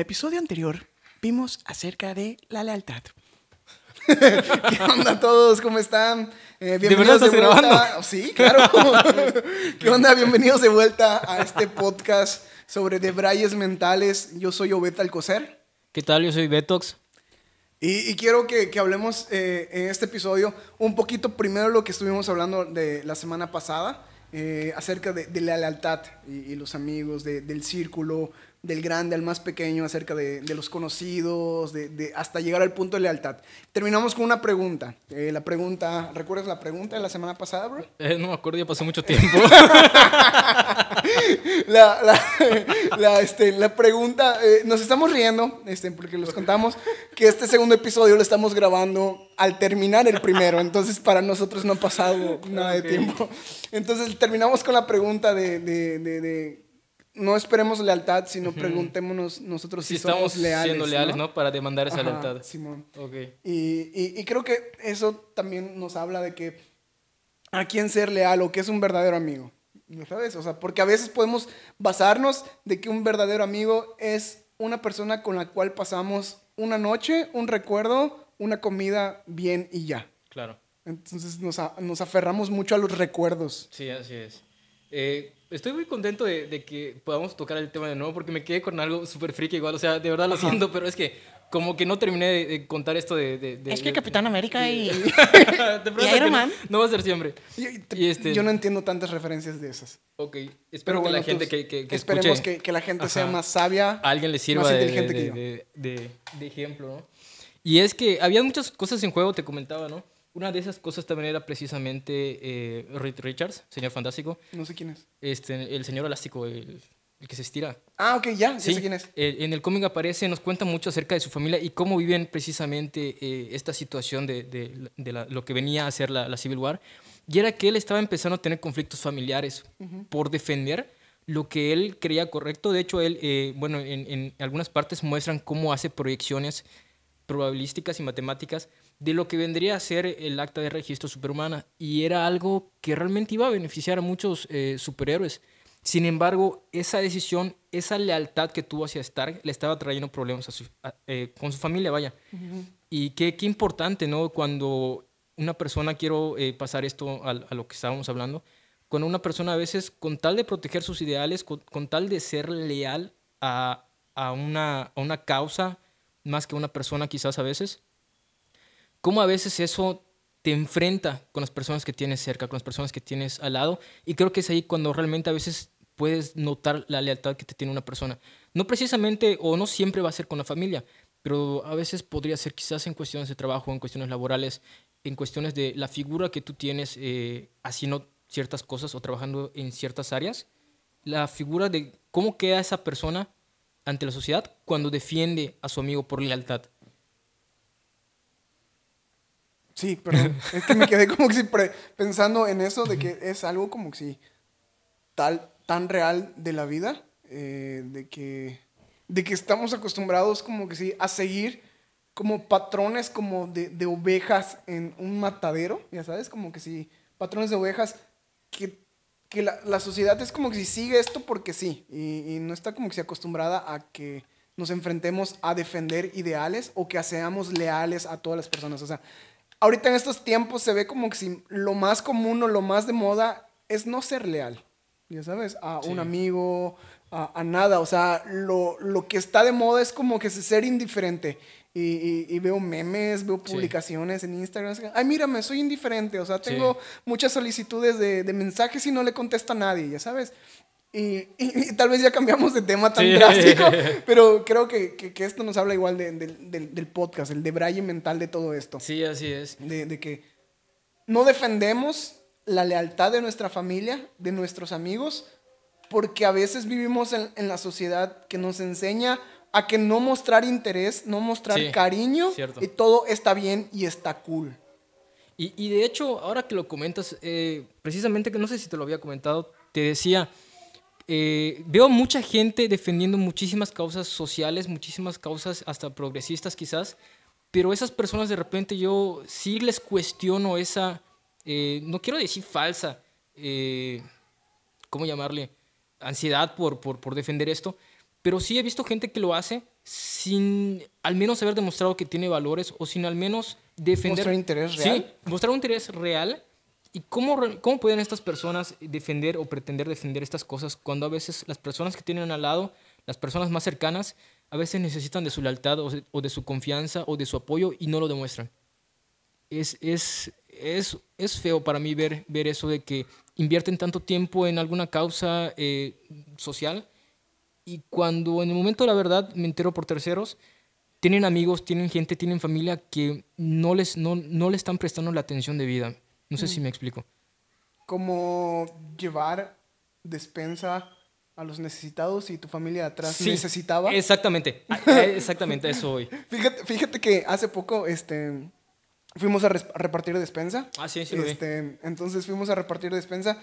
episodio anterior vimos acerca de la lealtad. ¿Qué onda todos? ¿Cómo están? Eh, bienvenidos ¿De, estás vuelta. Grabando? Sí, claro. ¿Qué onda? Bienvenidos de vuelta a este podcast sobre debrayes mentales. Yo soy Obed Alcocer. ¿Qué tal? Yo soy Betox. Y, quiero que, que hablemos eh, en este episodio un poquito primero lo que estuvimos hablando de la semana pasada, eh, acerca de, de, la lealtad y, y los amigos, de, del círculo, del grande al más pequeño, acerca de, de los conocidos, de, hasta llegar al punto de lealtad. Terminamos con una pregunta. Eh, la pregunta, ¿recuerdas la pregunta de la semana pasada, bro? Eh, no me acuerdo, ya pasó mucho tiempo. la, la, la, este, la pregunta, eh, nos estamos riendo, este, porque les contamos que este segundo episodio lo estamos grabando al terminar el primero, entonces para nosotros no ha pasado nada de tiempo. Entonces terminamos con la pregunta de, de, de no esperemos lealtad, sino preguntémonos nosotros si, estamos leales. siendo leales, ¿no? Para demandar esa lealtad. Simón. Okay. Y, y, creo que eso también nos habla de que a quién ser leal o qué es un verdadero amigo. ¿Sabes? O sea, porque a veces podemos basarnos de que un verdadero amigo es una persona con la cual pasamos una noche, un recuerdo, una comida bien y ya. Claro. Entonces nos, nos aferramos mucho a los recuerdos. Sí, así es. Eh, estoy muy contento de, que podamos tocar el tema de nuevo porque me quedé con algo súper friki igual. O sea, de verdad lo siento, pero es que como que no terminé de, contar esto de... es que Capitán América y, Iron Man... No va a ser siempre. Y, este... Yo no entiendo tantas referencias de esas. Ok, espero que la gente que, que, Esperemos que, que, la gente sea más sabia. A alguien le sirva de, de ejemplo, ¿no? Y es que había muchas cosas en juego, te comentaba, ¿no? Una de esas cosas también era precisamente eh, Reed Richards, señor fantástico. No sé quién es. Este, el señor elástico, el, que se estira. Ah, ok, ya, sí, sé quién es. en el cómic aparece, nos cuenta mucho acerca de su familia y cómo viven precisamente eh, esta situación de, de, lo que venía a ser la, Civil War. Y era que él estaba empezando a tener conflictos familiares por defender lo que él creía correcto. De hecho, él, eh, bueno, en, en algunas partes muestran cómo hace proyecciones probabilísticas y matemáticas de lo que vendría a ser el acta de registro superhumana y era algo que realmente iba a beneficiar a muchos eh, superhéroes. Sin embargo, esa decisión, esa lealtad que tuvo hacia Stark le estaba trayendo problemas eh, con su familia, vaya. Y qué, qué, importante, ¿no? Cuando una persona, quiero eh, pasar esto a, lo que estábamos hablando, cuando una persona a veces, con tal de proteger sus ideales, con, tal de ser leal a, a, una, a una causa, más que una persona quizás a veces, cómo a veces eso te enfrenta con las personas que tienes cerca, con las personas que tienes al lado. Y creo que es ahí cuando realmente a veces puedes notar la lealtad que te tiene una persona. No precisamente o no siempre va a ser con la familia, pero a veces podría ser quizás en cuestiones de trabajo, en cuestiones laborales, en cuestiones de la figura que tú tienes eh, haciendo ciertas cosas o trabajando en ciertas áreas. La figura de cómo queda esa persona ante la sociedad cuando defiende a su amigo por lealtad. Sí, perdón. es que me quedé como que si pensando en eso, de que es algo como que si tal, tan real de la vida, eh, de, que, de que estamos acostumbrados como que sí a seguir como patrones como de, de ovejas en un matadero, ya sabes, como que sí, patrones de ovejas que, que la, la, sociedad es como que si sigue esto porque sí, y, y no está como que si acostumbrada a que nos enfrentemos a defender ideales o que seamos leales a todas las personas. O sea, ahorita en estos tiempos se ve como que si lo más común o lo más de moda es no ser leal, ya sabes, a un amigo, a, nada. O sea, lo, lo, que está de moda es como que ser indiferente. Y, y, veo memes, veo publicaciones en Instagram. Ay, mírame, soy indiferente. O sea, tengo muchas solicitudes de, de, mensajes y no le contesto a nadie, ya sabes. Y, tal vez ya cambiamos de tema tan drástico, pero creo que, que, esto nos habla igual de, del, del, podcast, el debraye mental de todo esto. Sí, así es. De, de, que no defendemos la lealtad de nuestra familia, de nuestros amigos, porque a veces vivimos en, en la sociedad que nos enseña a que no mostrar interés, no mostrar cariño, y todo está bien y está cool. Y, y de hecho, ahora que lo comentas, eh, precisamente que no sé si te lo había comentado, te decía eh, veo mucha gente defendiendo muchísimas causas sociales, muchísimas causas hasta progresistas quizás, pero esas personas de repente yo sí les cuestiono esa, eh, no quiero decir falsa, eh, ¿cómo llamarle? Ansiedad por, por, por, defender esto, pero sí he visto gente que lo hace sin al menos haber demostrado que tiene valores o sin al menos defender... Mostrar interés Sí, real. mostrar un interés real. ¿Y cómo, cómo pueden estas personas defender o pretender defender estas cosas cuando a veces las personas que tienen al lado, las personas más cercanas, a veces necesitan de su lealtad o de, su confianza o de su apoyo y no lo demuestran? Es, es, es, es feo para mí ver, ver eso de que invierten tanto tiempo en alguna causa eh, social y cuando en el momento de la verdad me entero por terceros, tienen amigos, tienen gente, tienen familia que no les, no, no le están prestando la atención de vida. No sé si me explico. Como llevar despensa a los necesitados y tu familia atrás Sí, necesitaba. Exactamente, a- a- exactamente, eso hoy. Fíjate, fíjate que hace poco este, fuimos a, repartir despensa. Ah, sí, sí lo vi. Este, entonces fuimos a repartir despensa.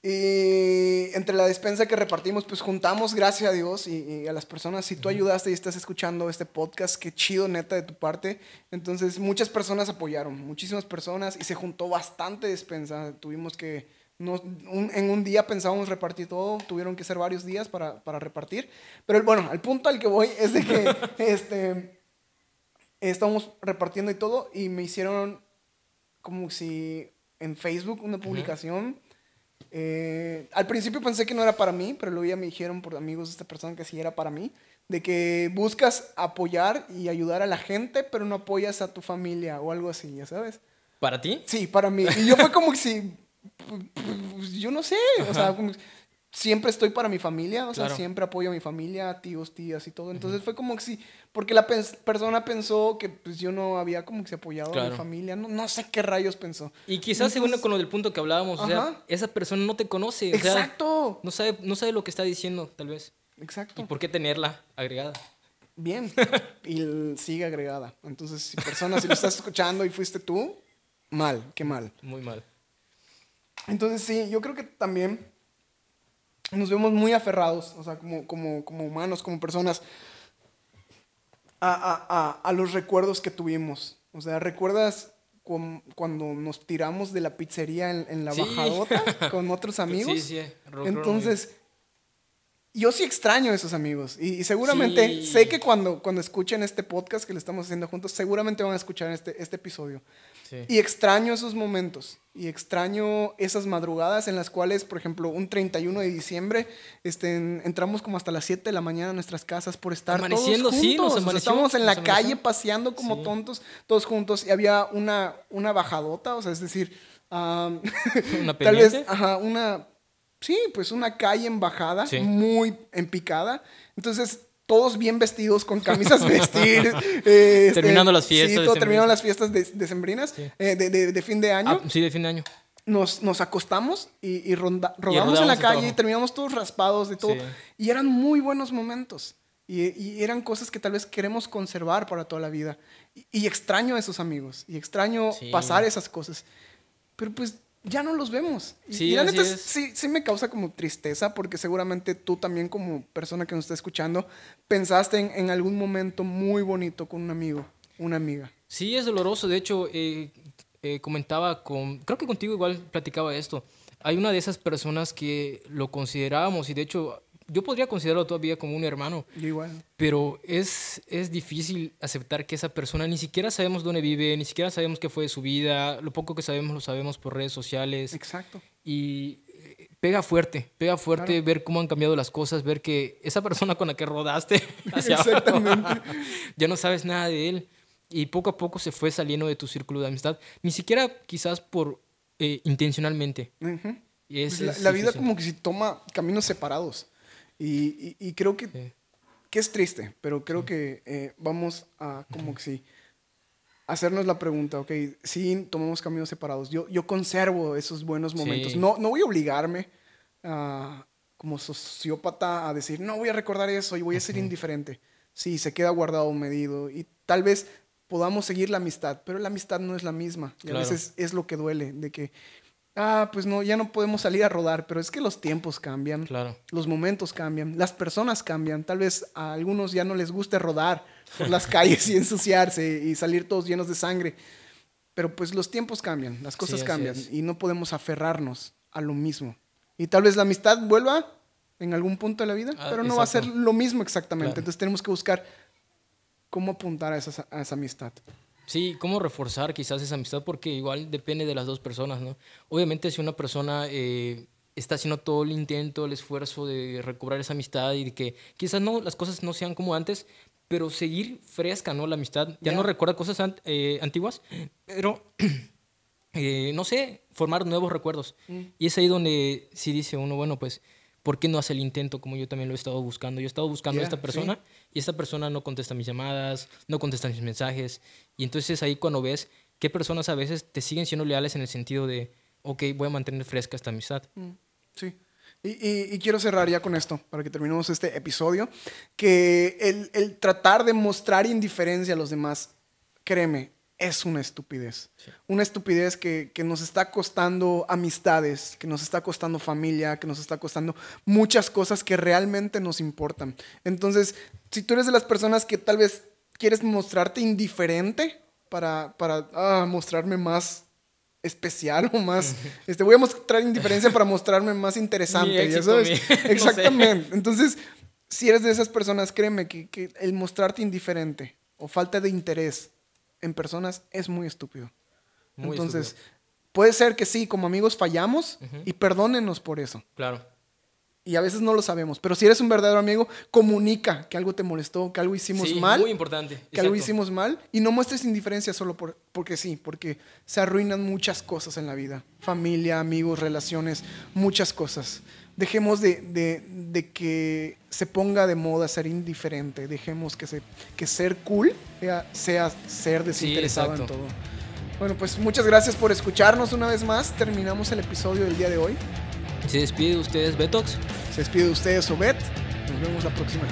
Y entre la despensa que repartimos, pues juntamos, gracias a Dios y, y a las personas. Si tú ayudaste y estás escuchando este podcast, qué chido, neta, de tu parte. Entonces, muchas personas apoyaron, muchísimas personas, y se juntó bastante despensa. Tuvimos que, no, un- en un día pensábamos repartir todo, tuvieron que ser varios días para, para repartir. Pero bueno, al punto al que voy es de que este, estábamos repartiendo y todo, y me hicieron como si en Facebook una publicación. Eh, al principio pensé que no era para mí, pero luego ya me dijeron por amigos de esta persona que sí era para mí, de que buscas apoyar y ayudar a la gente, pero no apoyas a tu familia o algo así, ya sabes. ¿Para ti? Sí, para mí. Y yo fue como que si, pues, yo no sé, o sea, como siempre estoy para mi familia, o sea, siempre apoyo a mi familia, tíos, tías y todo. Entonces fue como que sí, porque la persona pensó que pues yo no había como que se apoyado a mi familia, no, no sé qué rayos pensó. Y quizás según con lo del punto que hablábamos, o sea, Ajá. esa persona no te conoce. o sea, Exacto, no sabe, no sabe lo que está diciendo, tal vez. ¿Y exacto. por qué tenerla agregada? Bien. Y sigue agregada. Entonces, si persona, si lo estás escuchando y fuiste tú, mal, qué mal. Muy mal. Entonces, sí, yo creo que también nos vemos muy aferrados, o sea, como, como, como humanos, como personas, a, a- a- a los recuerdos que tuvimos. O sea, ¿recuerdas cuando nos tiramos de la pizzería en, en la Sí. bajadota con otros amigos? Sí, sí. Entonces, yo sí extraño a esos amigos. Y, y seguramente, Sí. sé que cuando, cuando escuchen este podcast que le estamos haciendo juntos, seguramente van a escuchar este, este episodio. Sí. Y extraño esos momentos. Y extraño esas madrugadas en las cuales, por ejemplo, un 31 de diciembre, este, en- entramos como hasta las 7 de la mañana a nuestras casas por estar Amaneciendo, todos sí, nos juntos. O sea, amaneció, estábamos en la amaneció. calle paseando como Sí. tontos, todos juntos. Y había una, una bajadota, o sea, es decir, ¿Una tal vez, ajá, una, sí, pues una calle en bajada, Sí. muy en picada. Entonces, todos bien vestidos, con camisas vestir. eh, este, Terminando las fiestas Sí, todo terminando las fiestas de- decembrinas, Sí. eh, de, de- de fin de año. Ah, sí, de fin de año. Nos, nos acostamos y, y ronda- rodamos en la calle y terminamos todos raspados de todo. Sí. Y eran muy buenos momentos. Y, y eran cosas que tal vez queremos conservar para toda la vida. Y, y extraño a esos amigos. Y extraño pasar esas cosas. Pero pues ya no los vemos. Y, Sí, y la neta sí, sí me causa como tristeza porque seguramente tú también como persona que nos está escuchando pensaste en, en algún momento muy bonito con un amigo, una amiga. Sí, es doloroso. De hecho, eh, eh, comentaba con, creo que contigo igual platicaba esto. Hay una de esas personas que lo considerábamos y de hecho yo podría considerarlo todavía como un hermano, igual. pero es, es difícil aceptar que esa persona ni siquiera sabemos dónde vive, ni siquiera sabemos qué fue de su vida, lo poco que sabemos lo sabemos por redes sociales Exacto. y eh, pega fuerte, pega fuerte Claro. ver cómo han cambiado las cosas, ver que esa persona con la que rodaste abajo, Exactamente. ya no sabes nada de él y poco a poco se fue saliendo de tu círculo de amistad, ni siquiera quizás por eh, intencionalmente. Ujú. Y es- Pues la, es la vida como que si toma caminos separados. Y, y- y creo que, Sí. que es triste, pero creo que eh, vamos a como que sí hacernos la pregunta, ok, sí tomamos caminos separados. Yo, yo conservo esos buenos momentos. Sí. No, no voy a obligarme a, como sociópata a decir, no voy a recordar eso y voy a ser indiferente. Sí, se queda guardado medido y tal vez podamos seguir la amistad, pero la amistad no es la misma. Y Claro. a veces es lo que duele, de que, ah, pues no, ya no podemos salir a rodar, pero es que los tiempos cambian. Claro. Los momentos cambian, las personas cambian. Tal vez a algunos ya no les guste rodar por las calles y ensuciarse y salir todos llenos de sangre. Pero pues los tiempos cambian, las cosas cambian y no podemos aferrarnos a lo mismo. Y tal vez la amistad vuelva en algún punto de la vida, Ah, pero no va a ser lo mismo exactamente. Claro. Entonces tenemos que buscar cómo apuntar a esa, a esa amistad. Sí, cómo reforzar quizás esa amistad, porque igual depende de las dos personas, ¿no? Obviamente si una persona eh, está haciendo todo el intento, el esfuerzo de recobrar esa amistad y de que quizás no, las cosas no sean como antes, pero seguir fresca, ¿no? La amistad, ya Ya. no recuerda cosas ant- eh, antiguas, pero, eh, no sé, formar nuevos recuerdos. Y es ahí donde sí dice uno, bueno, pues, ¿por qué no hace el intento como yo también lo he estado buscando? Yo he estado buscando a esta sí. persona y esta persona no contesta mis llamadas, no contesta mis mensajes. Y entonces ahí cuando ves qué personas a veces te siguen siendo leales en el sentido de, ok, voy a mantener fresca esta amistad. Mm, Sí. Y, y- y quiero cerrar ya con esto, para que terminemos este episodio, que el, el tratar de mostrar indiferencia a los demás, créeme, es una estupidez. Una estupidez que, que nos está costando amistades, que nos está costando familia, que nos está costando muchas cosas que realmente nos importan. Entonces, si tú eres de las personas que tal vez quieres mostrarte indiferente para, para ah, mostrarme más especial o más este voy a mostrar indiferencia para mostrarme más interesante ya éxito, sabes? mi- no sé. exactamente entonces si eres de esas personas créeme que, que el mostrarte indiferente o falta de interés en personas es muy estúpido Muy entonces estúpido. puede ser que sí como amigos fallamos y perdónenos por eso Claro. y a veces no lo sabemos pero si eres un verdadero amigo comunica que algo te molestó que algo hicimos Sí, mal muy importante. que algo hicimos mal y no muestres indiferencia solo por, porque sí, porque se arruinan muchas cosas en la vida. Familia, amigos, relaciones, muchas cosas. Dejemos de, de- de que se ponga de moda ser indiferente. Dejemos que, se, que ser cool sea, sea ser desinteresado en todo. Bueno, pues muchas gracias por escucharnos una vez más. Terminamos el episodio del día de hoy. Se despide de ustedes, Betox. Se despide de ustedes, Obet. Nos vemos la próxima.